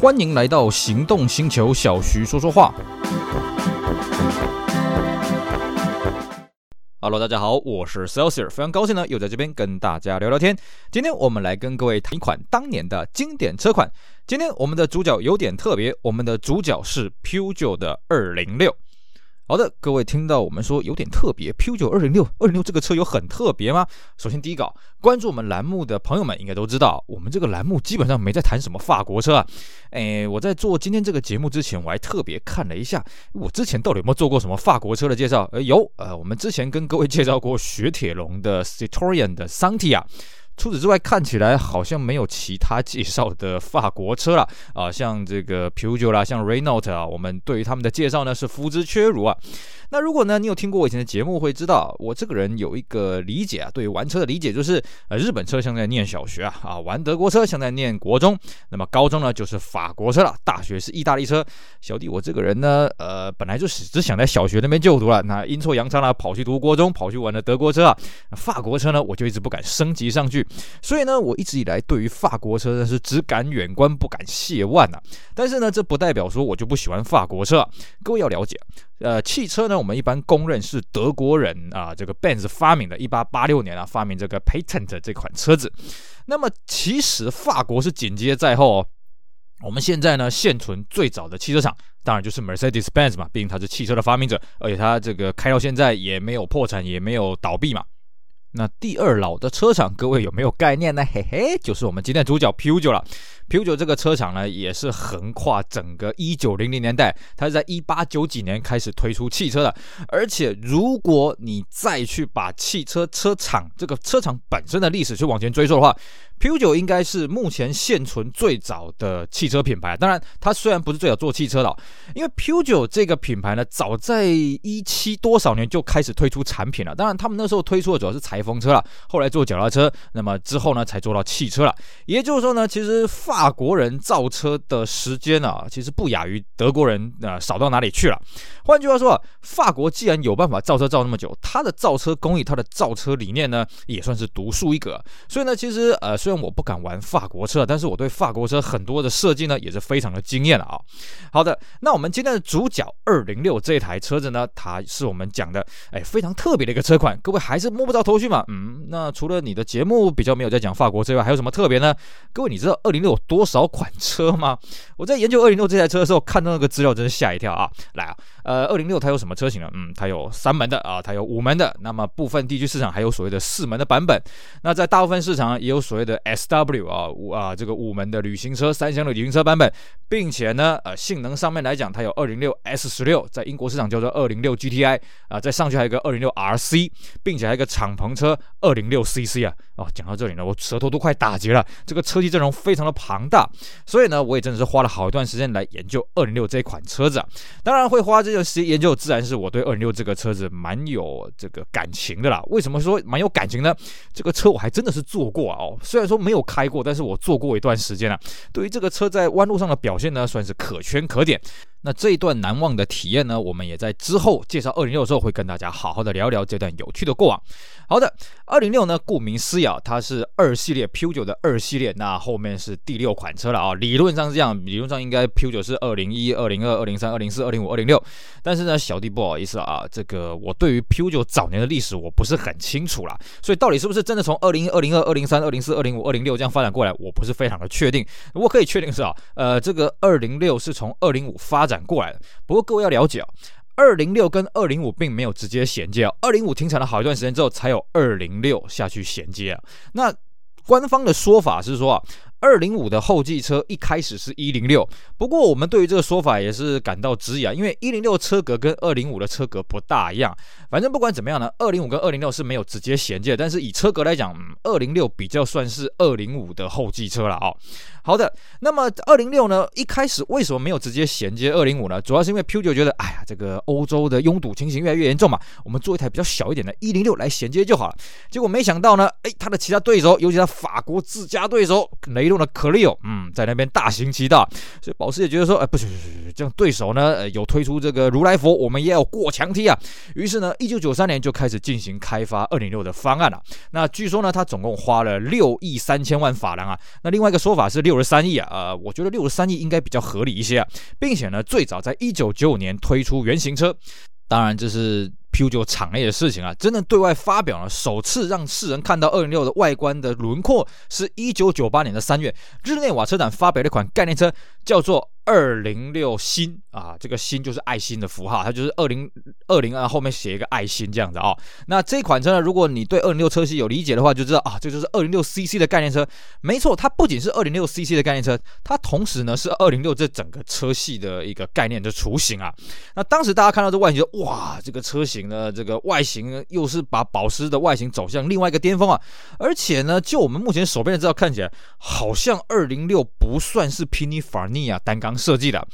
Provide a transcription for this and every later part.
欢迎来到行动星球，小徐说说话。Hello，大家好，我是 Celsius，非常高兴呢，又在这边跟大家聊聊天。今天我们来跟各位谈一款当年的经典车款。今天我们的主角有点特别，我们的主角是 Peugeot 的二零六。好的，各位听到我们说有点特别，Peugeot 二零六，二零六这个车有很特别吗？首先第一个，关注我们栏目的朋友们应该都知道，我们这个栏目基本上没在谈什么法国车啊。诶，我在做今天这个节目之前，我还特别看了一下，我之前到底有没有做过什么法国车的介绍？呃，有，呃，我们之前跟各位介绍过雪铁龙的 Citroën 的 Santia。除此之外，看起来好像没有其他介绍的法国车了啊，像这个 Pugeot 啦，像 Renault 啊，我们对于他们的介绍呢是肤之阙如啊。那如果呢，你有听过我以前的节目，会知道我这个人有一个理解啊，对于玩车的理解就是，呃，日本车像在念小学啊，啊，玩德国车像在念国中，那么高中呢就是法国车了，大学是意大利车。小弟我这个人呢，呃，本来就是只想在小学那边就读了，那阴错阳差呢，跑去读国中，跑去玩了德国车啊，法国车呢，我就一直不敢升级上去，所以呢，我一直以来对于法国车呢是只敢远观，不敢亵玩呐。但是呢，这不代表说我就不喜欢法国车，各位要了解。呃，汽车呢，我们一般公认是德国人啊，这个 Benz 发明的，一八八六年啊，发明这个 Patent 这款车子。那么其实法国是紧接在后哦。我们现在呢，现存最早的汽车厂，当然就是 Mercedes-Benz 嘛，毕竟它是汽车的发明者，而且它这个开到现在也没有破产，也没有倒闭嘛。那第二老的车厂，各位有没有概念呢？嘿嘿，就是我们今天主角 PUGO 了。，PUGO 这个车厂呢，也是横跨整个一九零零年代，它是在一八九几年开始推出汽车的。而且，如果你再去把汽车车厂这个车厂本身的历史去往前追溯的话 PQ 九应该是目前现存最早的汽车品牌。当然，它虽然不是最早做汽车的，因为 PQ 九这个品牌呢，早在一七多少年就开始推出产品了。当然，他们那时候推出的主要是裁缝车了，后来做脚踏车，那么之后呢，才做到汽车了。也就是说呢，其实法国人造车的时间啊，其实不亚于德国人啊，少到哪里去了。换句话说啊，法国既然有办法造车造那么久，它的造车工艺、它的造车理念呢，也算是独树一格。所以呢，其实呃，虽然我不敢玩法国车，但是我对法国车很多的设计呢，也是非常的惊艳的啊。好的，那我们今天的主角二零六这台车子呢，它是我们讲的哎非常特别的一个车款。各位还是摸不着头绪嘛？嗯，那除了你的节目比较没有在讲法国之外，还有什么特别呢？各位你知道二零六有？多少款车吗？我在研究二零六这台车的时候，看到那个资料，真是吓一跳啊！来啊，呃，二零六它有什么车型呢？嗯，它有三门的啊，它有五门的。那么部分地区市场还有所谓的四门的版本。那在大部分市场也有所谓的 SW 啊五啊这个五门的旅行车，三厢的旅行车版本，并且呢，呃，性能上面来讲，它有二零六 S 十六，在英国市场叫做二零六 GTI 啊，再上去还有一个二零六 RC，并且还有一个敞篷车二零六 CC 啊。哦，讲到这里呢，我舌头都快打结了。这个车系阵容非常的庞大，所以呢，我也真的是花了好一段时间来研究二零六这款车子啊。当然，会花这段研究，自然是我对二零六这个车子蛮有这个感情的啦。为什么说蛮有感情呢？这个车我还真的是坐过啊，哦，虽然说没有开过，但是我坐过一段时间了。对于这个车在弯路上的表现呢，算是可圈可点。那这一段难忘的体验呢，我们也在之后介绍二零六的时候会跟大家好好的聊聊这段有趣的过往。好的，二零六呢，顾名思义啊，它是二系列 Peugeot 的二系列，那后面是第六款车了啊。理论上是这样，理论上应该 Peugeot 是二零一、二零二、二零三、二零四、二零五、二零六。但是呢，小弟不好意思啊，这个我对于 Peugeot 早年的历史我不是很清楚啦，所以到底是不是真的从二零一、二零二、二零三、二零四、二零五、二零六这样发展过来，我不是非常的确定。我可以确定是啊，呃，这个二零六是从二零五发展过来的。不过各位要了解啊，二零六跟二零五并没有直接衔接啊，二零五停产了好一段时间之后，才有二零六下去衔接啊。那官方的说法是说啊。二零五的后继车一开始是一零六，不过我们对于这个说法也是感到质疑啊，因为一零六车格跟二零五的车格不大一样。反正不管怎么样呢，二零五跟二零六是没有直接衔接，但是以车格来讲，二零六比较算是二零五的后继车了啊。好的，那么二零六呢，一开始为什么没有直接衔接二零五呢？主要是因为 Peugeot 觉得，哎呀，这个欧洲的拥堵情形越来越严重嘛，我们做一台比较小一点的一零六来衔接就好了。结果没想到呢，哎，他的其他对手，尤其他法国自家对手雷。用的 Clio，嗯，在那边大行其道，所以保时也觉得说，哎，不行不行不行，这样对手呢，呃，有推出这个如来佛，我们也要过墙梯啊。于是呢，一九九三年就开始进行开发二零六的方案了。那据说呢，他总共花了六亿三千万法郎啊。那另外一个说法是六十三亿啊，呃，我觉得六十三亿应该比较合理一些啊，并且呢，最早在一九九五年推出原型车，当然这是。Q9 厂内的事情啊，真正对外发表了，首次让世人看到二零六的外观的轮廓，是一九九八年的三月，日内瓦车展发表了一款概念车，叫做。二零六新啊，这个新就是爱心的符号，它就是二零二零啊，后面写一个爱心这样子啊、那这款车呢，如果你对二零六车系有理解的话，就知道啊，这就是二零六 CC 的概念车。没错，它不仅是二零六 CC 的概念车，它同时呢是二零六这整个车系的一个概念的雏形啊。那当时大家看到这外形，哇，这个车型呢，这个外形呢，又是把保时的外形走向另外一个巅峰啊。而且呢，就我们目前手边的资料看起来，好像二零六不算是 Pininfarina 单缸设计的。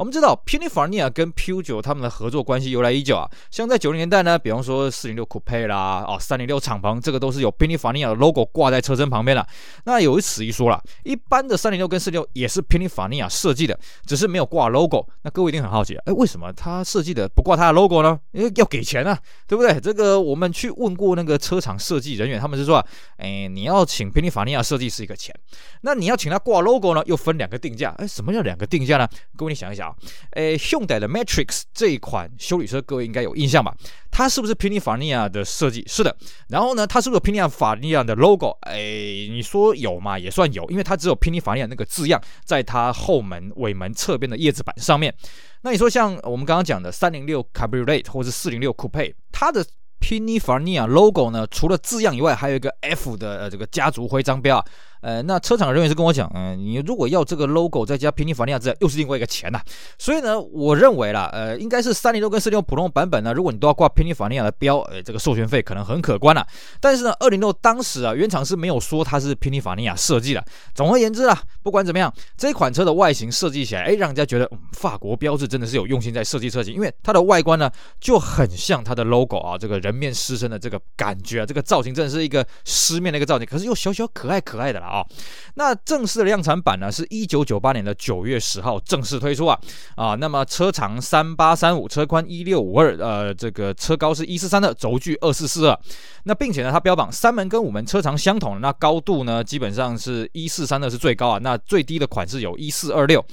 我们知道，Pininfarina 跟 Peugeot 他们的合作关系由来已久啊。像在九零年代呢，比方说四零六 Coupe 啦，哦，三零六敞篷，这个都是有 Pininfarina 的 logo 挂在车身旁边的。那有一此一说了，一般的三零六跟四零六也是 Pininfarina 设计的，只是没有挂 logo。那各位一定很好奇，哎，为什么他设计的不挂他的 logo 呢？因为要给钱啊，对不对？这个我们去问过那个车厂设计人员，他们是说，哎，你要请 Pininfarina 设计是一个钱，那你要请他挂 logo 呢，又分两个定价。哎，什么叫两个定价呢？各位你想一想。诶，Hyundai 的 Matrix 这一款修理车，各位应该有印象吧？它是不是 Pininfarina 的设计？是的。然后呢，它是不是 Pininfarina 的 logo？诶，你说有嘛？也算有，因为它只有 Pininfarina 那个字样在它后门尾门侧边的叶子板上面。那你说像我们刚刚讲的三零六 Cabriolet 或者四零六 Coupe，它的 Pininfarina logo 呢，除了字样以外，还有一个 F 的呃这个家族徽章标啊。呃，那车厂人员是跟我讲，嗯、你如果要这个 logo 再加 Pininfarina 字，又是另外一个钱呐、所以呢，我认为啦，呃，应该是三零六跟四零六普通版本呢，如果你都要挂 Pininfarina 的标，呃，这个授权费可能很可观了、但是呢，二零六当时啊，原厂是没有说它是 Pininfarina 设计的。总而言之啊，不管怎么样，这款车的外形设计起来，哎，让人家觉得，嗯，法国标志真的是有用心在设计车型，因为它的外观呢就很像它的 logo 啊，这个人面狮身的这个感觉啊，这个造型真的是一个狮面的一个造型，可是又小小可爱可爱的啦啊。那正式的量产版呢，是一九九八年的九月十号正式推出啊啊，那么车长三八三五，车宽一六五二，呃，这个车高是一四三二，轴距二四四二，那并且呢，它标榜三门跟五门车长相同，那高度呢，基本上是一四三二是最高啊，那最低的款式有一四二六。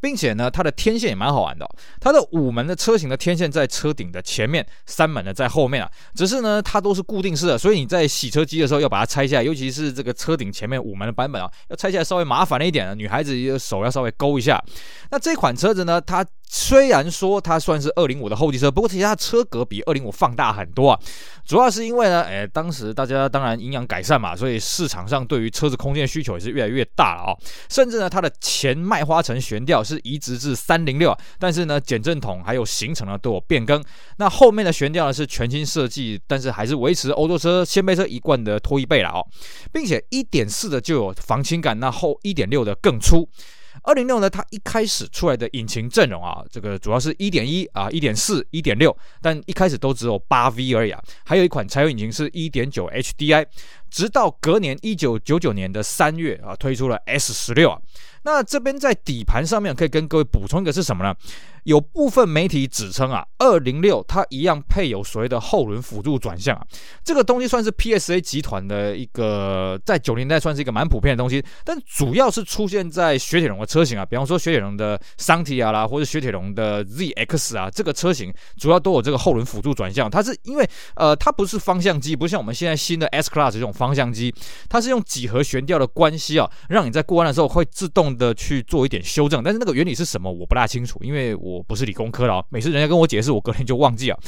并且呢，它的天线也蛮好玩的。它的五门的车型的天线在车顶的前面，三门的在后面啊。只是呢，它都是固定式的，所以你在洗车机的时候要把它拆下来，尤其是这个车顶前面五门的版本啊，要拆下来稍微麻烦了一点，女孩子手要稍微勾一下。那这款车子呢，它。虽然说它算是二零五的后继车，不过其实它车格比二零五放大很多啊。主要是因为呢，哎，当时大家当然营养改善嘛，所以市场上对于车子空间需求也是越来越大了、哦。甚至呢，它的前麦花臣悬吊是移植至三零六，但是呢，减震筒还有行程呢都有变更。那后面的悬吊呢是全新设计，但是还是维持欧洲车掀背车一贯的拖曳背了哦，并且一点四的就有防倾感，那后一点六的更粗。二零六呢，它一开始出来的引擎阵容啊，这个主要是一点一啊、一点四、一点六，但一开始都只有八 V 而已啊。还有一款柴油引擎是一点九 HDI，直到隔年一九九九年的三月啊，推出了 S 十六啊。那这边在底盘上面可以跟各位补充一个是什么呢？有部分媒体指称啊，二零六它一样配有所谓的后轮辅助转向啊，这个东西算是 PSA 集团的一个在九零代算是一个蛮普遍的东西，但主要是出现在雪铁龙的车型啊，比方说雪铁龙的桑提亚啦，或者雪铁龙的 ZX 啊，这个车型主要都有这个后轮辅助转向，它是因为呃它不是方向机，不像我们现在新的 S Class 这种方向机，它是用几何悬吊的关系啊，让你在过弯的时候会自动的去做一点修正，但是那个原理是什么我不大清楚，因为我。我不是理工科的啊，每次人家跟我解释，我隔天就忘记了。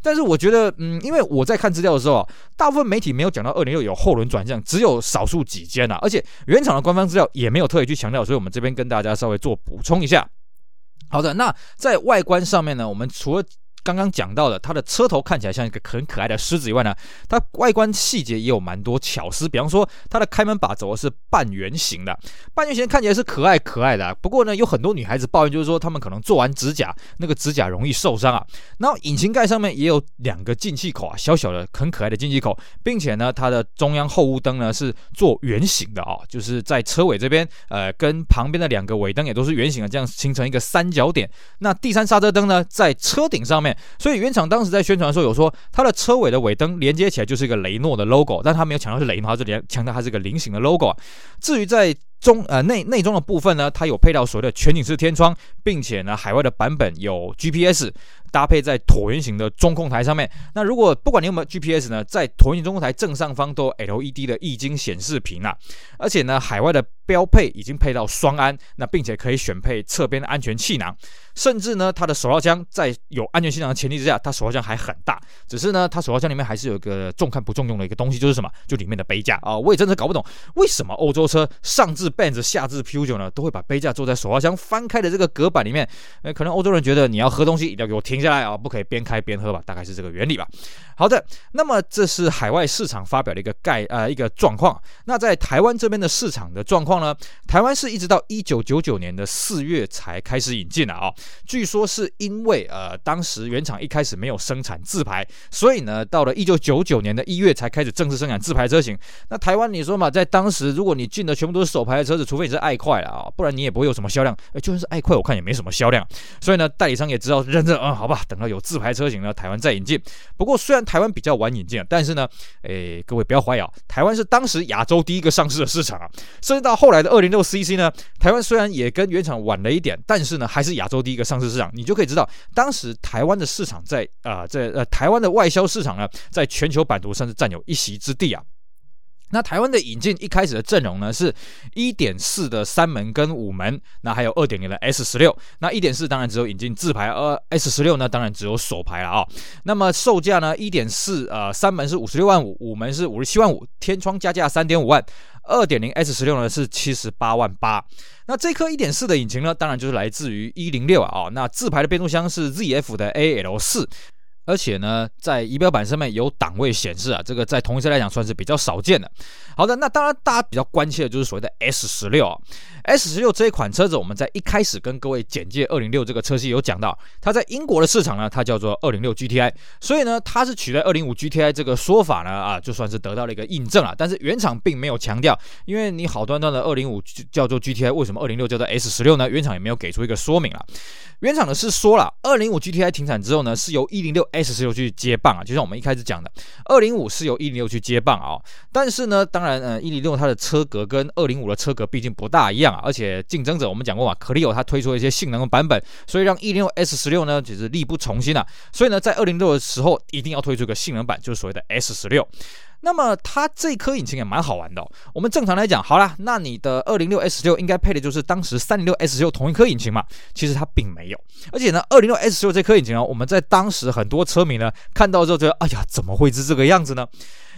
但是我觉得，嗯，因为我在看资料的时候啊，大部分媒体没有讲到二零六有后轮转向，只有少数几间啊，而且原厂的官方资料也没有特意去强调，所以我们这边跟大家稍微做补充一下。好的，那在外观上面呢，我们除了刚刚讲到的，它的车头看起来像一个很可爱的狮子以外呢，它外观细节也有蛮多巧思。比方说，它的开门把轴是半圆形的，半圆形看起来是可爱可爱的。不过呢，有很多女孩子抱怨，就是说她们可能做完指甲，那个指甲容易受伤啊。然后引擎盖上面也有两个进气口啊，小小的很可爱的进气口，并且呢，它的中央后雾灯呢是做圆形的啊，就是在车尾这边，呃，跟旁边的两个尾灯也都是圆形的，这样形成一个三角点。那第三刹车灯呢，在车顶上面，所以原厂当时在宣传的时候有说，它的车尾的尾灯连接起来就是一个雷诺的 logo，但它没有强调是雷诺，它是连强调它是一个菱形的 logo。至于在中呃内内装的部分呢，它有配到所谓的全景式天窗，并且呢，海外的版本有 GPS。搭配在椭圆形的中控台上面。那如果不管你有没有 GPS 呢，在椭圆形中控台正上方都有 LED 的液晶显示屏啊。而且呢，海外的标配已经配到双安，那并且可以选配侧边的安全气囊。甚至呢，它的手套箱在有安全气囊的前提之下，它手套箱还很大。只是呢，它手套箱里面还是有一个重看不重用的一个东西，就是什么？就里面的杯架啊。我也真的搞不懂，为什么欧洲车上至 Benz 下至 Peugeot 呢，都会把杯架做在手套枪翻开的这个隔板里面？呃，可能欧洲人觉得你要喝东西一定要给我停下来啊，不可以边开边喝吧，大概是这个原理吧。好的，那么这是海外市场发表的一个概呃一个状况。那在台湾这边的市场的状况呢？台湾是一直到一九九九年的四月才开始引进的啊。据说是因为呃当时原厂一开始没有生产自排，所以呢到了一九九九年的一月才开始正式生产自排车型。那台湾你说嘛，在当时如果你进的全部都是手排的车子，除非你是爱快了啊，不然你也不会有什么销量。哎，就算是爱快，我看也没什么销量。所以呢，代理商也知道认真，嗯，好吧，等到有自排车型呢，台湾再引进。不过虽然台湾比较晚引进，但是呢，诶，各位不要怀疑啊，台湾是当时亚洲第一个上市的市场啊。甚至到后来的二零六 CC 呢，台湾虽然也跟原厂晚了一点，但是呢，还是亚洲第一个上市市场。你就可以知道，当时台湾的市场在啊、在呃，台湾的外销市场呢，在全球版图甚至占有一席之地啊。那台湾的引进一开始的阵容呢，是一点四的三门跟五门，那还有二点零的 S 十六。那一点四当然只有引进自排，而 S 十六呢，当然只有手排了啊、哦。那么售价呢，一点四呃三门是五十六万五，五门是五十七万五，天窗加价三点五万。二点零 S 十六呢是七十八万八。那这颗一点四的引擎呢，当然就是来自于一零六啊。那自排的变速箱是 ZF 的 AL 四。而且呢，在仪表板上面有档位显示啊，这个在同一车来讲算是比较少见的。好的，那当然大家比较关切的就是所谓的 S 十六啊，S 十六这一款车子，我们在一开始跟各位简介二零六这个车系有讲到，它在英国的市场呢，它叫做二零六 GTI，所以呢，它是取代二零五 GTI 这个说法呢啊，就算是得到了一个印证了。但是原厂并没有强调，因为你好端端的二零五叫做 GTI，为什么二零六叫做 S 十六呢？原厂也没有给出一个说明啊。原厂的是说了，二零五 GTI 停产之后呢，是由一零六 S 十六去接棒啊，就像我们一开始讲的，二零五是由一零六去接棒啊。但是呢，当然，呃，一零六它的车格跟二零五的车格毕竟不大一样而且竞争者我们讲过嘛，Clio 它推出了一些性能的版本，所以让一零六 S 十六呢，其实力不从心啊。所以呢，在二零六的时候，一定要推出个性能版，就是所谓的 S 十六。那么它这颗引擎也蛮好玩的。我们正常来讲，好啦，那你的二零六 S 十六应该配的就是当时三零六 S 十六同一颗引擎嘛？其实它并没有。而且呢，二零六 S 十六这颗引擎啊，我们在当时很多车迷呢看到之后觉得，哎呀，怎么会是这个样子呢？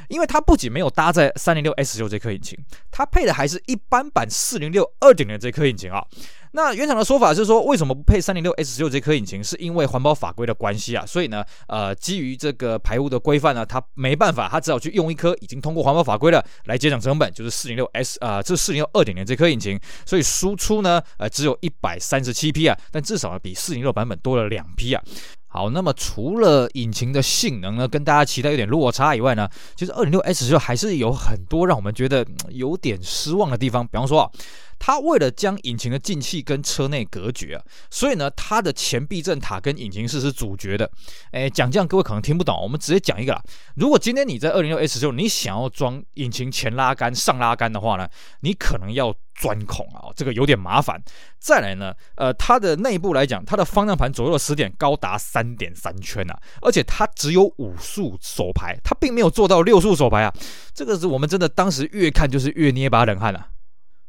因为它不仅没有搭载三零六 S 十六这颗引擎，它配的还是一般版四零六二点零这颗引擎啊。那原厂的说法是说，为什么不配三零六 S 十六这颗引擎？是因为环保法规的关系啊。所以呢，呃，基于这个排污的规范呢，它没办法，它只好去用一颗已经通过环保法规的来节省成本，就是四零六 S 啊，这四零六二点零这颗引擎。所以输出呢，呃，只有一百三十七匹啊，但至少比四零六版本多了两匹啊。好，那么除了引擎的性能呢，跟大家期待有点落差以外呢，其实二零六 S 就还是有很多让我们觉得有点失望的地方，比方说啊。它为了将引擎的进气跟车内隔绝啊，所以呢，它的前避震塔跟引擎室是阻绝的。哎，讲这样各位可能听不懂，我们直接讲一个啦。如果今天你在二零六 S 时候，你想要装引擎前拉杆、上拉杆的话呢，你可能要钻孔啊，这个有点麻烦。再来呢，呃，它的内部来讲，它的方向盘左右的磁点高达三点三圈啊，而且它只有五速手排，它并没有做到六速手排啊。这个是我们真的当时越看就是越捏把冷汗啊。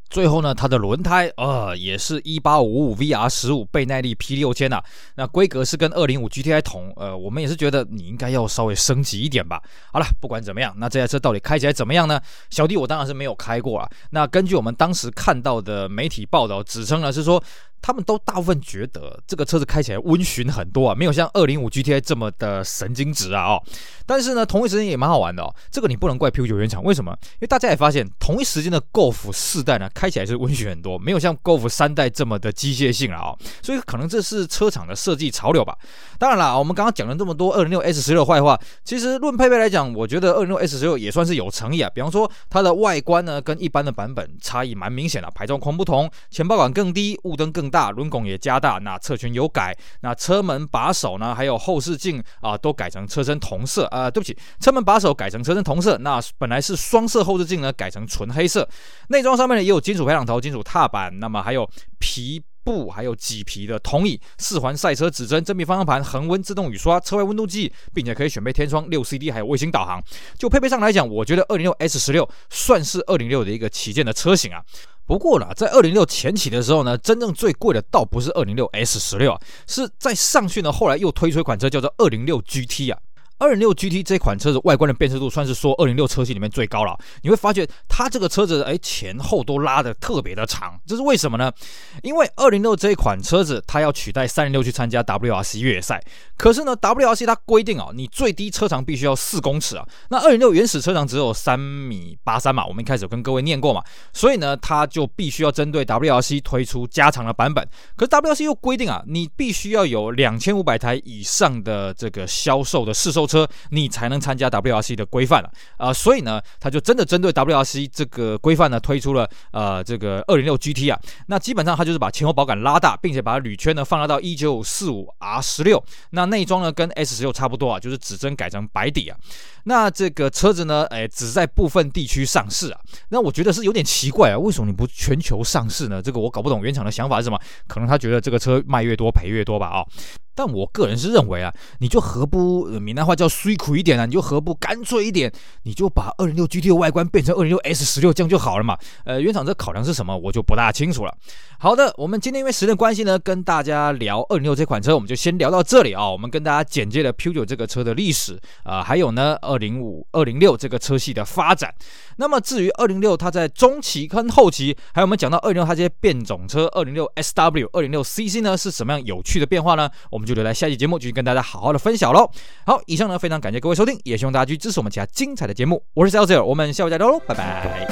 最后呢，它的轮胎呃也是一八五五 VR 十五倍耐力 P 六千呐，那规格是跟二零五 GTI 同，呃，我们也是觉得你应该要稍微升级一点吧。好了，不管怎么样，那这台车到底开起来怎么样呢？小弟我当然是没有开过啊。那根据我们当时看到的媒体报道，指称呢是说。他们都大部分觉得这个车子开起来温驯很多啊，没有像二零五 GTI 这么的神经质啊哦。但是呢，同一时间也蛮好玩的哦。这个你不能怪 PQ 九原厂，为什么？因为大家也发现，同一时间的 Golf 四代呢，开起来是温驯很多，没有像 Golf 三代这么的机械性了哦。所以可能这是车厂的设计潮流吧。当然啦，我们刚刚讲了这么多二零六 S 十六坏话，其实论配备来讲，我觉得二零六 S 十六也算是有诚意啊。比方说它的外观呢，跟一般的版本差异蛮明显的，排气孔不同，前保杆更低，雾灯更大，轮拱也加。大，那侧裙有改，那车门把手呢，还有后视镜啊，都改成车身同色啊、对不起，车门把手改成车身同色，那本来是双色后视镜呢，改成纯黑色。内装上面呢也有金属排挡头、金属踏板，那么还有皮布，还有麂皮的通翼，四环赛车指针，真皮方向盘，恒温自动雨刷，车外温度计，并且可以选配天窗、六 CD，还有卫星导航。就配备上来讲，我觉得二零六 S 十六算是二零六的一个旗舰的车型啊。不过啦，在二零六前期的时候呢，真正最贵的倒不是二零六 S 十六啊，是在上去呢，后来又推出一款车叫做二零六 GT 啊。二零六 GT 这款车子外观的辨识度算是说二零六车系里面最高了。你会发觉它这个车子哎前后都拉的特别的长，这是为什么呢？因为二零六这一款车子它要取代三零六去参加 WRC 越野赛，可是呢 WRC 它规定啊，你最低车长必须要四公尺啊。那二零六原始车长只有三米八三嘛，我们一开始有跟各位念过嘛，所以呢它就必须要针对 WRC 推出加长的版本。可是 WRC 又规定啊，你必须要有两千五百台以上的这个销售的试售。车你才能参加 WRC 的规范了啊，所以呢，它就真的针对 WRC 这个规范呢，推出了呃这个二零六 GT 啊。那基本上它就是把前后保杆拉大，并且把铝圈呢放大到一九四五 R 十六。那内装呢跟 S 十六差不多啊，就是指针改成白底啊。那这个车子呢，哎，只在部分地区上市啊。那我觉得是有点奇怪啊，为什么你不全球上市呢？这个我搞不懂原厂的想法是什么。可能他觉得这个车卖越多赔越多吧啊。但我个人是认为啊，你就何不呃闽南话叫虽苦一点啊，你就何不干脆一点，你就把二零六 GT 的外观变成二零六 S 十六这样就好了嘛。呃，原厂这考量是什么，我就不大清楚了。好的，我们今天因为时间关系呢，跟大家聊二零六这款车，我们就先聊到这里啊。我们跟大家简介了 p 九这个车的历史啊，还有呢二零五、二零六这个车系的发展。那么至于二零六它在中期跟后期，还有我们讲到二零六它这些变种车，二零六 SW、二零六 CC 呢是什么样有趣的变化呢？我们就留在下期节目继续跟大家好好的分享喽。好，以上呢非常感谢各位收听，也希望大家去支持我们其他精彩的节目。我是 sales，我们下回再聊喽，拜拜。